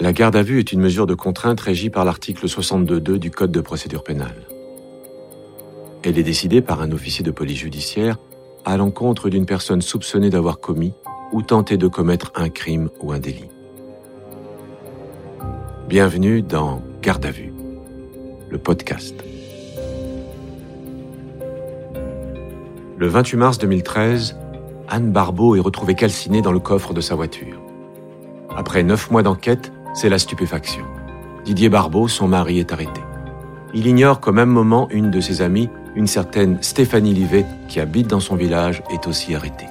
La garde à vue est une mesure de contrainte régie par l'article 62.2 du Code de procédure pénale. Elle est décidée par un officier de police judiciaire à l'encontre d'une personne soupçonnée d'avoir commis ou tenté de commettre un crime ou un délit. Bienvenue dans Garde à vue, le podcast. Le 28 mars 2013, Anne Barbeau est retrouvée calcinée dans le coffre de sa voiture. Après neuf mois d'enquête, c'est la stupéfaction. Didier Barbeau, son mari, est arrêté. Il ignore qu'au même moment, une de ses amies, une certaine Stéphanie Livet, qui habite dans son village, est aussi arrêtée.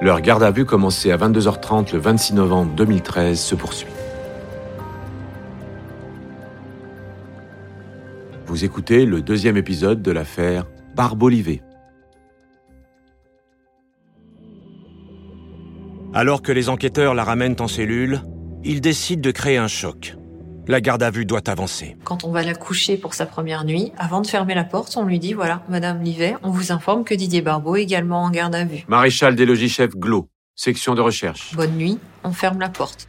Leur garde à vue commencée à 22h30 le 26 novembre 2013 se poursuit. Vous écoutez le deuxième épisode de l'affaire Barbeau-Livet. Alors que les enquêteurs la ramènent en cellule, ils décident de créer un choc. La garde à vue doit avancer. Quand on va la coucher pour sa première nuit, avant de fermer la porte, on lui dit voilà, Madame Livet, on vous informe que Didier Barbeau est également en garde à vue. Maréchal des logis chef Glo, section de recherche. Bonne nuit, on ferme la porte.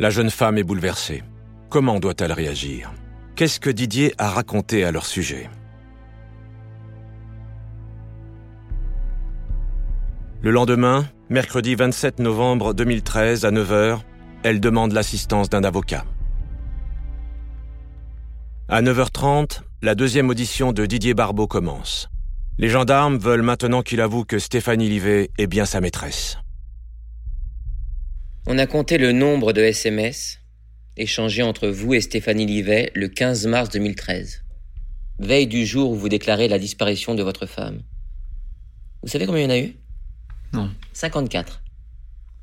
La jeune femme est bouleversée. Comment doit-elle réagir? Qu'est-ce que Didier a raconté à leur sujet? Le lendemain, mercredi 27 novembre 2013 à 9h, elle demande l'assistance d'un avocat. À 9h30, la deuxième audition de Didier Barbeau commence. Les gendarmes veulent maintenant qu'il avoue que Stéphanie Livet est bien sa maîtresse. On a compté le nombre de SMS échangés entre vous et Stéphanie Livet le 15 mars 2013, veille du jour où vous déclarez la disparition de votre femme. Vous savez combien il y en a eu? Non. 54.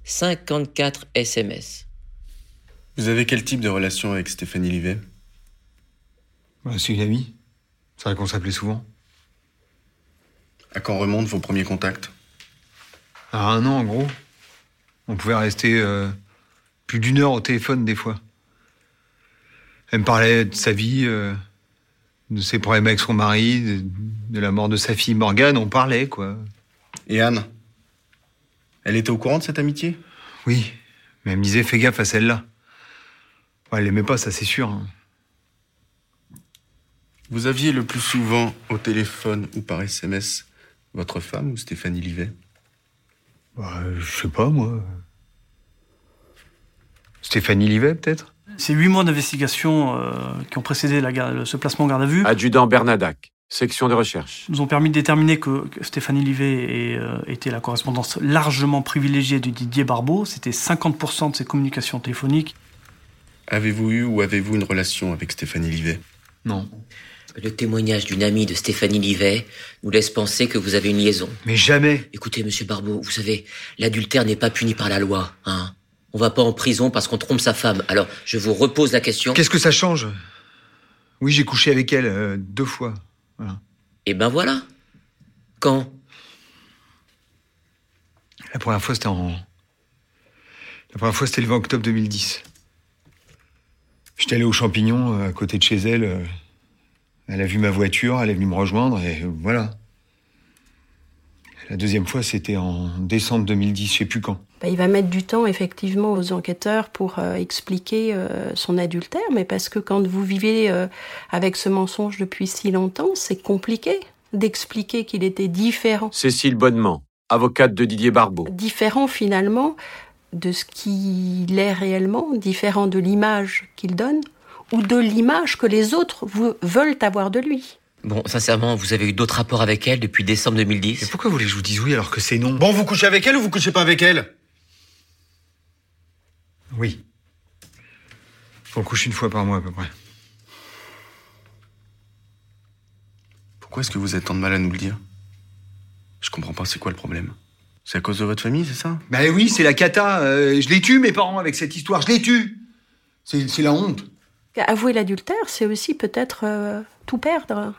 54 SMS. Vous avez quel type de relation avec Stéphanie Livet? Bah, c'est une amie. C'est vrai qu'on s'appelait souvent. À quand remontent vos premiers contacts? À un an, en gros. On pouvait rester euh, plus d'une heure au téléphone, des fois. Elle me parlait de sa vie, euh, de ses problèmes avec son mari, de, de la mort de sa fille Morgane. On parlait, quoi. Et Anne? Elle était au courant de cette amitié? Oui, mais elle me disait fais gaffe à celle-là. Ouais, elle l'aimait pas, ça c'est sûr. hein. Vous aviez le plus souvent au téléphone ou par SMS votre femme ou Stéphanie Livet? Bah, je sais pas, moi. Stéphanie Livet, peut-être? C'est huit mois d'investigation euh, qui ont précédé la ce placement en garde à vue Adjudant Bernadac, section de recherche. nous ont permis de déterminer que, Stéphanie Livet euh, était la correspondance largement privilégiée de Didier Barbeau. C'était 50% de ses communications téléphoniques. Avez-vous eu ou avez-vous une relation avec Stéphanie Livet? Non. Le témoignage d'une amie de Stéphanie Livet nous laisse penser que vous avez une liaison. Mais jamais Écoutez, monsieur Barbeau, vous savez, l'adultère n'est pas puni par la loi, hein. On va pas en prison parce qu'on trompe sa femme. Alors, je vous repose la question. Qu'est-ce que ça change? Oui, j'ai couché avec elle euh, deux fois. Voilà. Eh ben voilà. Quand? La première fois, c'était en. La première fois, c'était le 20 octobre 2010. J'étais allé aux champignons euh, à côté de chez elle. euh, Elle a vu ma voiture, elle est venue me rejoindre et euh, voilà. La deuxième fois, c'était en décembre 2010, je sais plus quand. Bah, il va mettre du temps effectivement aux enquêteurs pour euh, expliquer euh, son adultère, mais parce que quand vous vivez euh, avec ce mensonge depuis si longtemps, c'est compliqué d'expliquer qu'il était différent. Cécile Bonnement, avocate de Didier Barbeau. Différent finalement de ce qu'il est réellement, différent de l'image qu'il donne ou de l'image que les autres veulent avoir de lui. Bon, sincèrement, vous avez eu d'autres rapports avec elle depuis décembre 2010 pourquoi vous voulez que je vous dise oui alors que c'est non? Bon, vous couchez avec elle ou vous couchez pas avec elle? Oui. On couche une fois par mois à peu près. Pourquoi est-ce que vous avez tant de mal à nous le dire? Je comprends pas, c'est quoi le problème? C'est à cause de votre famille, c'est ça? Bah oui, c'est la cata. euh, je les tue, mes parents, avec cette histoire. Je les tue. C'est c'est la honte. Avouer l'adultère, c'est aussi peut-être euh, tout perdre.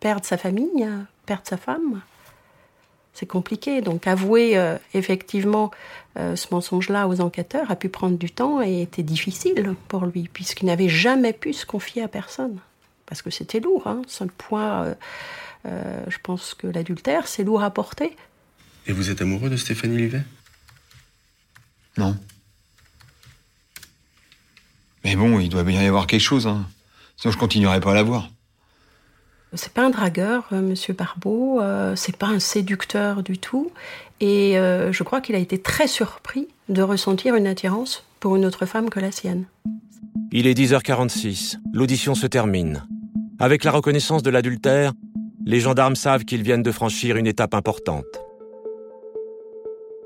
Perdre sa famille, euh, perdre sa femme. C'est compliqué. Donc avouer euh, effectivement euh, ce mensonge-là aux enquêteurs a pu prendre du temps et était difficile pour lui, puisqu'il n'avait jamais pu se confier à personne. Parce que c'était lourd. Hein. C'est le point, euh, euh, je pense que l'adultère, c'est lourd à porter. Et vous êtes amoureux de Stéphanie Livet Non. Mais bon, il doit bien y avoir quelque chose, hein. Sinon, je continuerai pas à la voir. C'est pas un dragueur, euh, Monsieur Barbeau. euh, c'est pas un séducteur du tout. Et euh, je crois qu'il a été très surpris de ressentir une attirance pour une autre femme que la sienne. Il est 10h46. L'audition se termine. Avec la reconnaissance de l'adultère, les gendarmes savent qu'ils viennent de franchir une étape importante.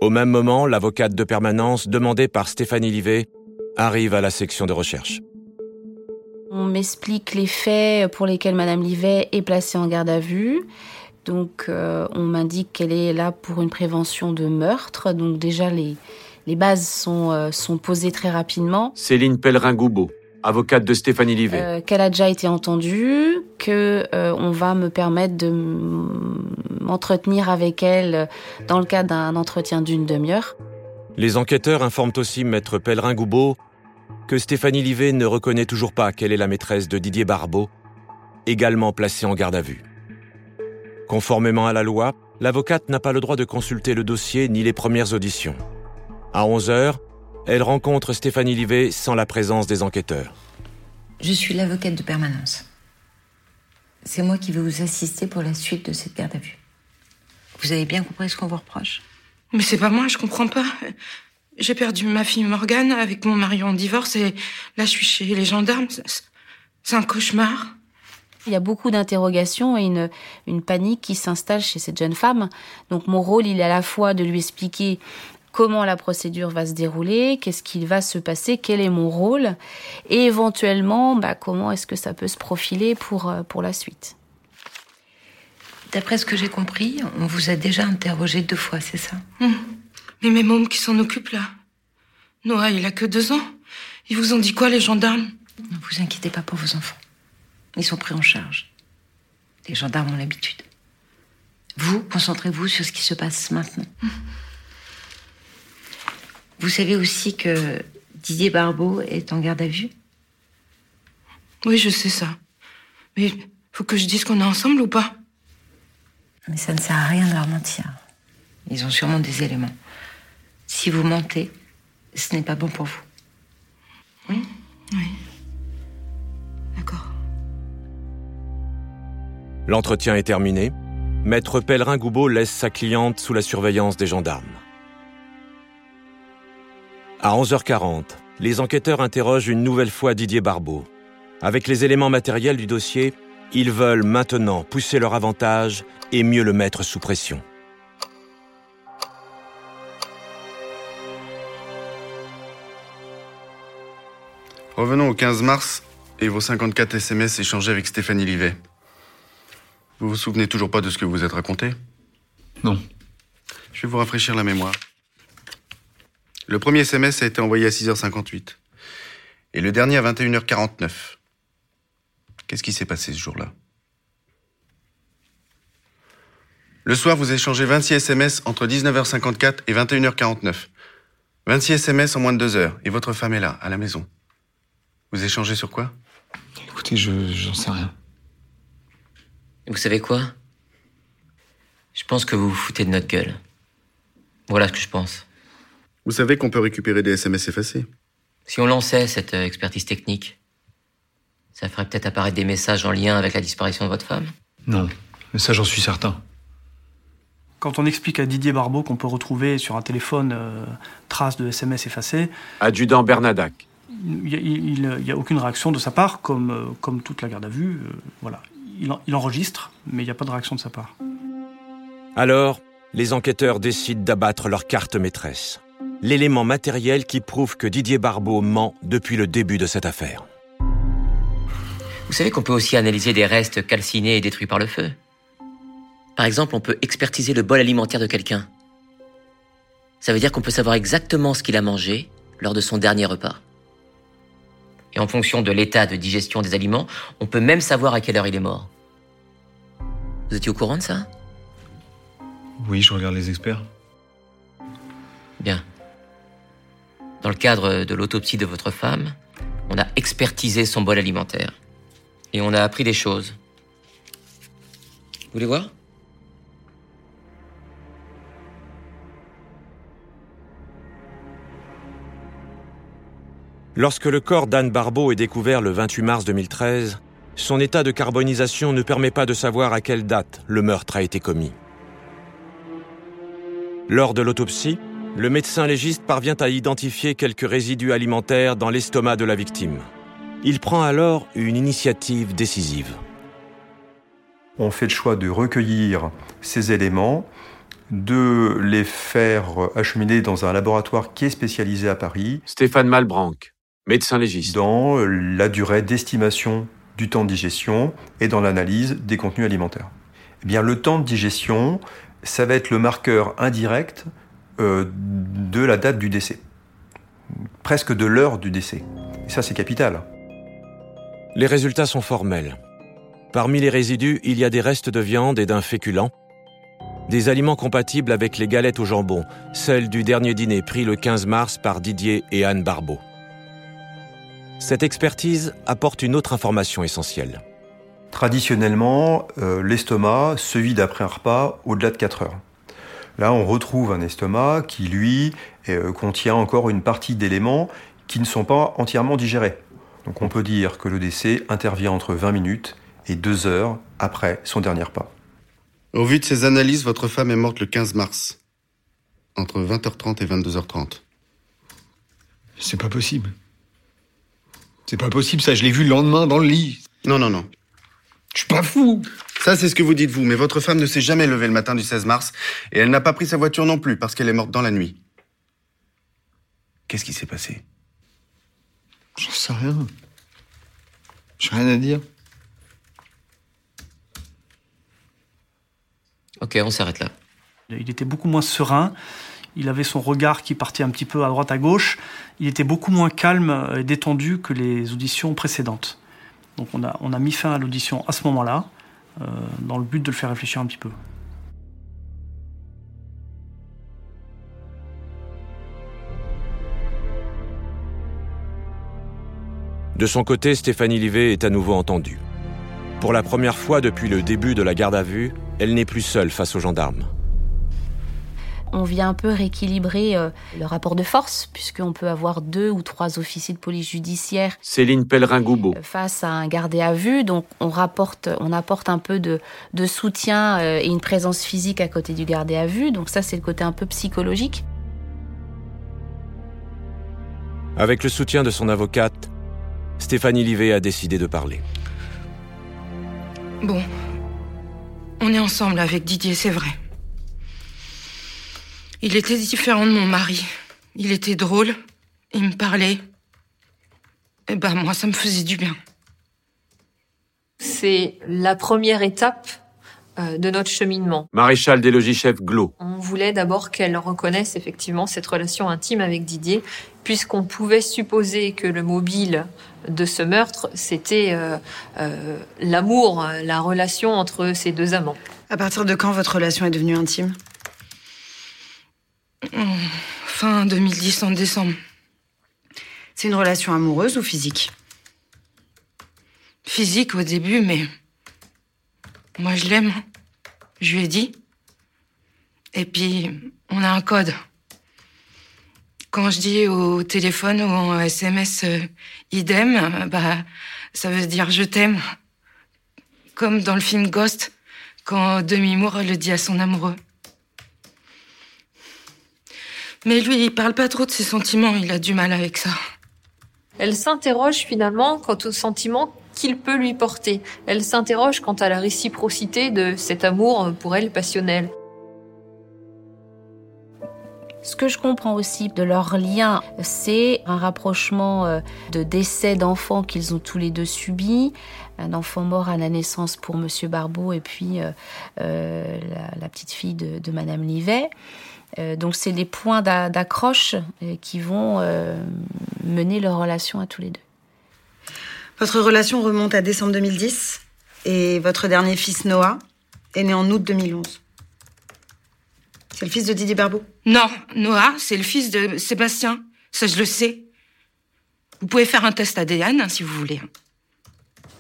Au même moment, l'avocate de permanence, demandée par Stéphanie Livet, arrive à la section de recherche. On m'explique les faits pour lesquels Madame Livet est placée en garde à vue. Donc, euh, on m'indique qu'elle est là pour une prévention de meurtre. Donc, déjà, les, les bases sont, euh, sont posées très rapidement. Céline Pellerin-Goubeau, avocate de Stéphanie Livet. Euh, qu'elle a déjà été entendue, que euh, on va me permettre de m'entretenir avec elle dans le cadre d'un entretien d'une demi-heure. Les enquêteurs informent aussi maître Pellerin-Goubeau que Stéphanie Livet ne reconnaît toujours pas qu'elle est la maîtresse de Didier Barbeau, également placée en garde à vue. Conformément à la loi, l'avocate n'a pas le droit de consulter le dossier ni les premières auditions. À 11 heures, elle rencontre Stéphanie Livet sans la présence des enquêteurs. Je suis l'avocate de permanence. C'est moi qui vais vous assister pour la suite de cette garde à vue. Vous avez bien compris ce qu'on vous reproche? Mais c'est pas moi, je comprends pas. J'ai perdu ma fille Morgane avec mon mari en divorce et là je suis chez les gendarmes. C'est- un cauchemar. Il y a beaucoup d'interrogations et une, une panique qui s'installe chez cette jeune femme. Donc mon rôle, il est à la fois de lui expliquer comment la procédure va se dérouler, qu'est-ce qu'il va se passer, quel est mon rôle, et éventuellement, bah, comment est-ce que ça peut se profiler pour, euh, pour la suite. D'après ce que j'ai compris, on vous a déjà interrogé deux fois, c'est ça? Hum. Mais mes mômes qui s'en occupent là. Noah, il a que deux ans. Ils vous ont dit quoi, les gendarmes? Ne vous inquiétez pas pour vos enfants. Ils sont pris en charge. Les gendarmes ont l'habitude. Vous, concentrez-vous sur ce qui se passe maintenant. Vous savez aussi que Didier Barbeau est en garde à vue? Oui, je sais ça. Mais faut que je dise qu'on est ensemble ou pas? Mais ça ne sert à rien de leur mentir. Ils ont sûrement des éléments. Si vous mentez, ce n'est pas bon pour vous. Oui. D'accord. L'entretien est terminé. Maître Pellerin-Goubeau laisse sa cliente sous la surveillance des gendarmes. À 11h40, les enquêteurs interrogent une nouvelle fois Didier Barbeau. Avec les éléments matériels du dossier, ils veulent maintenant pousser leur avantage et mieux le mettre sous pression. Revenons au 15 mars et vos 54 SMS échangés avec Stéphanie Livet. Vous vous souvenez toujours pas de ce que vous vous êtes raconté? Non. Je vais vous rafraîchir la mémoire. Le premier SMS a été envoyé à 6h58 et le dernier à 21h49. Qu'est-ce qui s'est passé ce jour-là? Le soir, vous échangez 26 SMS entre 19h54 et 21h49. 26 SMS en moins de deux heures et votre femme est là, à la maison. Vous échangez sur quoi? Écoutez, je j'en sais rien. Vous savez quoi? Je pense que vous vous foutez de notre gueule. Voilà ce que je pense. Vous savez qu'on peut récupérer des SMS effacés Si on lançait cette euh, expertise technique, ça ferait peut-être apparaître des messages en lien avec la disparition de votre femme? Non, mais ça j'en suis certain. Quand on explique à Didier Barbeau qu'on peut retrouver sur un téléphone euh, traces de SMS effacées, Adjudant Bernadac. Il n'y a, aucune réaction de sa part, comme, euh, comme toute la garde à vue. euh, voilà. Il, en- il enregistre, mais il n'y a pas de réaction de sa part. Alors, les enquêteurs décident d'abattre leur carte maîtresse. L'élément matériel qui prouve que Didier Barbeau ment depuis le début de cette affaire. Vous savez qu'on peut aussi analyser des restes calcinés et détruits par le feu. Par exemple, on peut expertiser le bol alimentaire de quelqu'un. Ça veut dire qu'on peut savoir exactement ce qu'il a mangé lors de son dernier repas. Et en fonction de l'état de digestion des aliments, on peut même savoir à quelle heure il est mort. Vous étiez au courant de ça? Oui, je regarde les experts. Bien. Dans le cadre de l'autopsie de votre femme, on a expertisé son bol alimentaire. Et on a appris des choses. Vous voulez voir? Lorsque le corps d'Anne Barbeau est découvert le 28 mars 2013, son état de carbonisation ne permet pas de savoir à quelle date le meurtre a été commis. Lors de l'autopsie, le médecin légiste parvient à identifier quelques résidus alimentaires dans l'estomac de la victime. Il prend alors une initiative décisive. On fait le choix de recueillir ces éléments, de les faire acheminer dans un laboratoire qui est spécialisé à Paris. Stéphane Malbranc, médecin légiste. Dans la durée d'estimation du temps de digestion et dans l'analyse des contenus alimentaires. Eh bien, le temps de digestion, ça va être le marqueur indirect euh, de la date du décès. Presque de l'heure du décès. Et ça, c'est capital. Les résultats sont formels. Parmi les résidus, il y a des restes de viande et d'un féculent, des aliments compatibles avec les galettes au jambon, celles du dernier dîner pris le 15 mars par Didier et Anne Barbeau. Cette expertise apporte une autre information essentielle. Traditionnellement, euh, l'estomac se vide après un repas au-delà de 4 heures. Là, on retrouve un estomac qui, lui, euh, contient encore une partie d'éléments qui ne sont pas entièrement digérés. Donc on peut dire que le décès intervient entre 20 minutes et 2 heures après son dernier repas. Au vu de ces analyses, votre femme est morte le 15 mars, entre 20h30 et 22h30. C'est pas possible. C'est pas possible, ça, je l'ai vu le lendemain dans le lit. Non, non, non. Je suis pas fou. Ça, c'est ce que vous dites vous, mais votre femme ne s'est jamais levée le matin du 16 mars, et elle n'a pas pris sa voiture non plus, parce qu'elle est morte dans la nuit. Qu'est-ce qui s'est passé? J'en sais rien. J'ai rien à dire. Ok, on s'arrête là. Il était beaucoup moins serein. Il avait son regard qui partait un petit peu à droite à gauche. Il était beaucoup moins calme et détendu que les auditions précédentes. Donc on a, mis fin à l'audition à ce moment-là, euh, dans le but de le faire réfléchir un petit peu. De son côté, Stéphanie Livet est à nouveau entendue. Pour la première fois depuis le début de la garde à vue, elle n'est plus seule face aux gendarmes. On vient un peu rééquilibrer euh, le rapport de force, puisqu'on peut avoir deux ou trois officiers de police judiciaire Céline Pellerin-Goubeau. face à un gardé à vue. Donc on, rapporte, on apporte un peu de, de soutien euh, et une présence physique à côté du gardé à vue. Donc ça, c'est le côté un peu psychologique. Avec le soutien de son avocate, Stéphanie Livet a décidé de parler. Bon, on est ensemble avec Didier, c'est vrai. Il était différent de mon mari. Il était drôle, il me parlait. Et ben moi, ça me faisait du bien. C'est la première étape euh, de notre cheminement. Maréchal des logis-chefs Glo. On voulait d'abord qu'elle reconnaisse effectivement cette relation intime avec Didier, puisqu'on pouvait supposer que le mobile de ce meurtre, c'était euh, euh, l'amour, la relation entre ces deux amants. À partir de quand votre relation est devenue intime? Fin 2010, en décembre. C'est une relation amoureuse ou physique? Physique au début, mais moi je l'aime. Je lui ai dit. Et puis, on a un code. Quand je dis au téléphone ou en SMS euh, idem, bah, ça veut dire je t'aime. Comme dans le film Ghost, quand Demi Moore le dit à son amoureux. Mais lui, il parle pas trop de ses sentiments, il a du mal avec ça. Elle s'interroge finalement quant aux sentiments qu'il peut lui porter. Elle s'interroge quant à la réciprocité de cet amour pour elle passionnel. Ce que je comprends aussi de leur lien, c'est un rapprochement euh, de décès d'enfants qu'ils ont tous les deux subis. Un enfant mort à la naissance pour Monsieur Barbeau et puis euh, euh, la, la, petite fille de, de Madame Livet. Euh, donc c'est les points d'accroche euh, qui vont euh, mener leur relation à tous les deux. Votre relation remonte à décembre 2010 et votre dernier fils Noah est né en août 2011. C'est le fils de Didier Barbeau Non, Noah, c'est le fils de Sébastien. Ça, je le sais. Vous pouvez faire un test ADN hein, si vous voulez.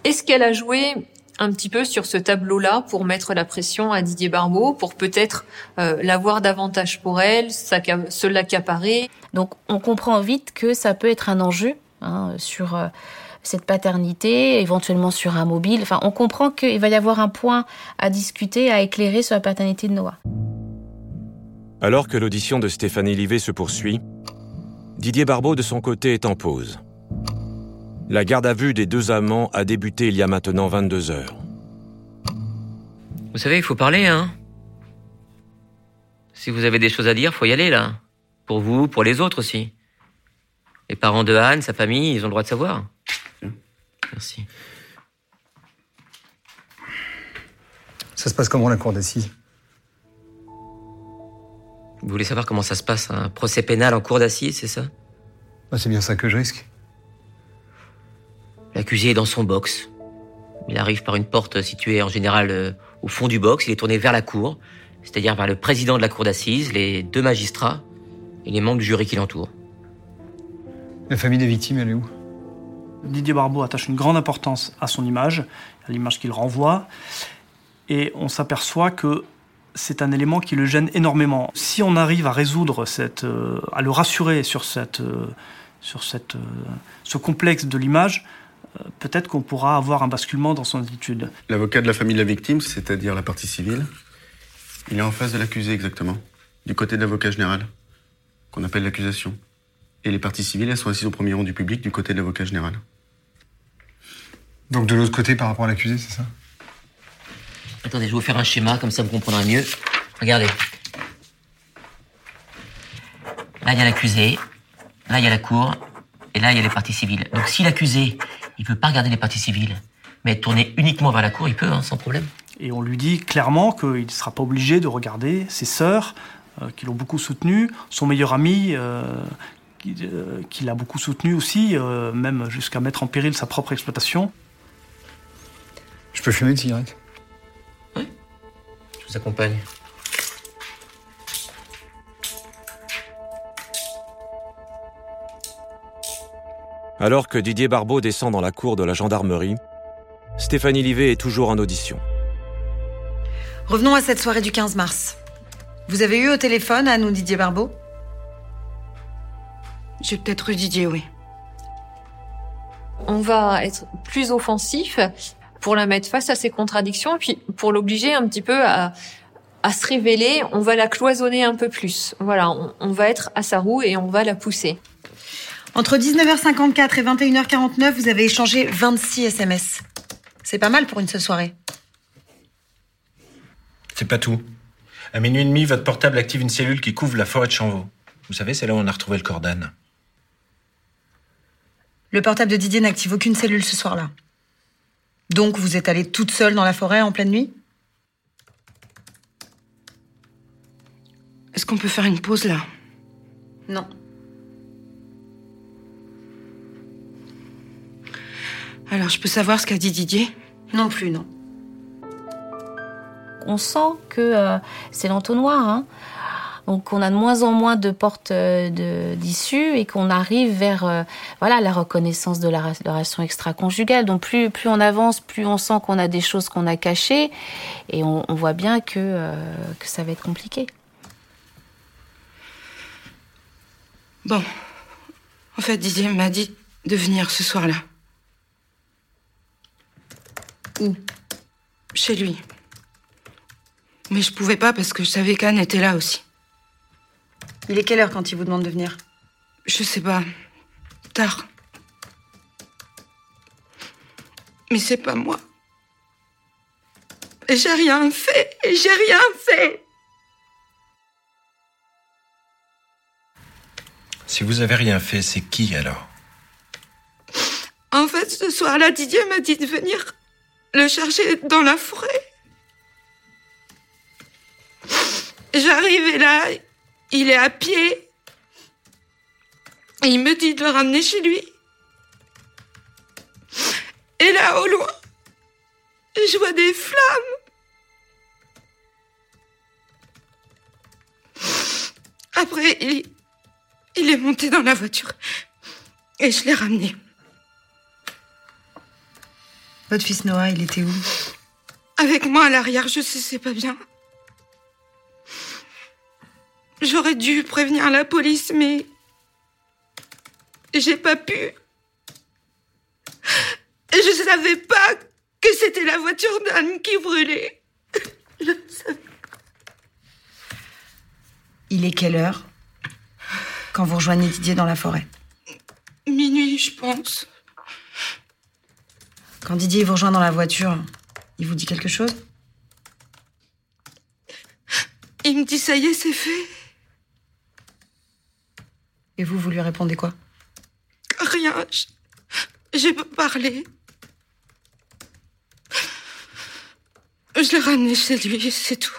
Est-ce qu'elle a joué un petit peu sur ce tableau-là pour mettre la pression à Didier Barbeau, pour peut-être euh, l'avoir davantage pour elle, se l'accaparer. Donc on comprend vite que ça peut être un enjeu hein, sur euh, cette paternité, éventuellement sur un mobile. Enfin, on comprend qu'il va y avoir un point à discuter, à éclairer sur la paternité de Noah. Alors que l'audition de Stéphanie Livet se poursuit, Didier Barbeau de son côté est en pause. La garde à vue des deux amants a débuté il y a maintenant 22 heures. Vous savez, il faut parler, hein. Si vous avez des choses à dire, faut y aller, là. Pour vous, pour les autres aussi. Les parents de Anne, sa famille, ils ont le droit de savoir. Merci. Ça se passe comment la cour d'assises? Vous voulez savoir comment ça se passe, un procès pénal en cour d'assises, c'est ça? Bah, C'est bien ça que je risque. L'accusé est dans son box. Il arrive par une porte située en général euh, au fond du box. Il est tourné vers la cour, c'est-à-dire vers le président de la cour d'assises, les deux magistrats et les membres du jury qui l'entourent. La famille des victimes, elle est où? Didier Barbeau attache une grande importance à son image, à l'image qu'il renvoie, et on s'aperçoit que c'est un élément qui le gêne énormément. Si on arrive à résoudre cette, euh, à le rassurer sur cette, euh, sur cette, euh, ce complexe de l'image, peut-être qu'on pourra avoir un basculement dans son attitude. L'avocat de la famille de la victime, c'est-à-dire la partie civile, il est en face de l'accusé exactement, du côté de l'avocat général, qu'on appelle l'accusation. Et les parties civiles, elles sont assises au premier rang du public, du côté de l'avocat général. Donc de l'autre côté par rapport à l'accusé, c'est ça? Attendez, je vais vous faire un schéma, comme ça vous comprendrez mieux. Regardez. Là, il y a l'accusé. Là, il y a la cour. Et là, il y a les parties civiles. Donc, si l'accusé, il peut pas regarder les parties civiles, mais être tourné uniquement vers la cour, il peut, hein, sans problème. Et on lui dit clairement qu'il ne sera pas obligé de regarder ses sœurs, euh, qui l'ont beaucoup soutenu, son meilleur ami, euh, qui, euh, qui l'a beaucoup soutenu aussi, euh, même jusqu'à mettre en péril sa propre exploitation. Je peux fumer une cigarette? Je vous accompagne. Alors que Didier Barbeau descend dans la cour de la gendarmerie, Stéphanie Livet est toujours en audition. Revenons à cette soirée du 15 mars. Vous avez eu au téléphone Anne ou Didier Barbeau? J'ai peut-être eu Didier, oui. On va être plus offensif pour la mettre face à ses contradictions et puis pour l'obliger un petit peu à, à se révéler, on va la cloisonner un peu plus. Voilà, on, on va être à sa roue et on va la pousser. Entre 19h54 et 21h49, vous avez échangé 26 SMS. C'est pas mal pour une seule soirée. C'est pas tout. À minuit et demi, votre portable active une cellule qui couvre la forêt de Chanvaux. Vous savez, c'est là où on a retrouvé le corps d'Anne. Le portable de Didier n'active aucune cellule ce soir-là. Donc vous êtes allée toute seule dans la forêt en pleine nuit? Est-ce qu'on peut faire une pause là? Non. Alors, je peux savoir ce qu'a dit Didier? Non plus, non. On sent que euh, c'est l'entonnoir. Hein. Donc on a de moins en moins de portes euh, d'issue et qu'on arrive vers euh, voilà la reconnaissance de la, relation extra-conjugale. Donc plus, plus on avance, plus on sent qu'on a des choses qu'on a cachées et on, on voit bien que, euh, que ça va être compliqué. Bon. En fait, Didier m'a dit de venir ce soir-là. Où Chez lui. Mais je pouvais pas parce que je savais qu'Anne était là aussi. Il est quelle heure quand il vous demande de venir? Je sais pas. Tard. Mais c'est pas moi. Et J'ai rien fait. Et J'ai rien fait. Si vous avez rien fait, c'est qui alors? En fait, ce soir-là, Didier m'a dit de venir le chercher dans la forêt. J'arrive et là, il est à pied. Il me dit de le ramener chez lui. Et là, au loin, je vois des flammes. Après, il est monté dans la voiture. Et je l'ai ramené. Votre fils Noah, il était où? Avec moi à l'arrière, je sais, c'est pas bien. J'aurais dû prévenir la police, mais j'ai pas pu. Je savais pas que c'était la voiture d'Anne qui brûlait. Je savais. Il est quelle heure? Quand vous rejoignez Didier dans la forêt? Minuit, je pense. Quand Didier vous rejoint dans la voiture, il vous dit quelque chose? Il me dit ça y est, c'est fait. Et vous, vous lui répondez quoi? Rien. je- J'ai pas parlé. Je l'ai ramené chez lui, c'est tout.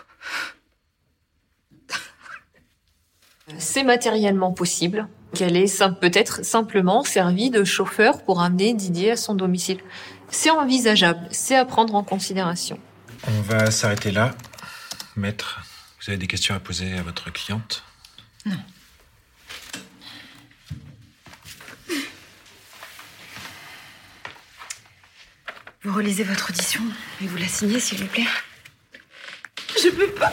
C'est matériellement possible qu'elle ait peut-être simplement servi de chauffeur pour amener Didier à son domicile. C'est envisageable, c'est à prendre en considération. On va s'arrêter là. Maître, vous avez des questions à poser à votre cliente? Vous relisez votre audition et vous la signez, s'il vous plaît? Je peux pas.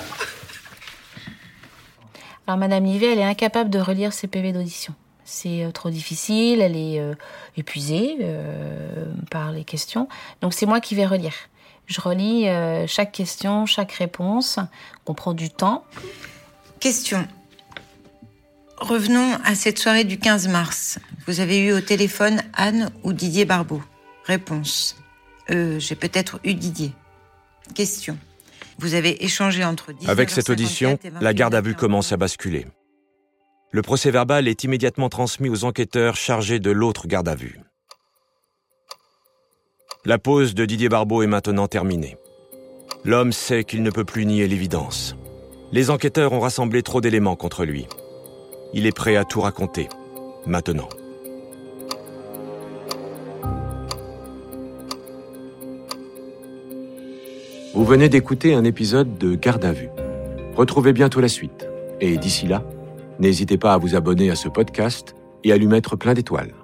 Alors Madame Livet, elle est incapable de relire ses PV d'audition. C'est euh, trop difficile, elle est euh, épuisée euh, par les questions. Donc c'est moi qui vais relire. Je relis euh, chaque question, chaque réponse. On prend du temps. Question. Revenons à cette soirée du 15 mars. Vous avez eu au téléphone Anne ou Didier Barbeau? Réponse. Euh, j'ai peut-être eu Didier. Question. Vous avez échangé entre 19h54 Avec cette audition, la garde à vue 21h. commence à basculer. Le procès verbal est immédiatement transmis aux enquêteurs chargés de l'autre garde à vue. La pause de Didier Barbeau est maintenant terminée. L'homme sait qu'il ne peut plus nier l'évidence. Les enquêteurs ont rassemblé trop d'éléments contre lui. Il est prêt à tout raconter. Maintenant. Vous venez d'écouter un épisode de Garde à vue. Retrouvez bientôt la suite. Et d'ici là, n'hésitez pas à vous abonner à ce podcast et à lui mettre plein d'étoiles.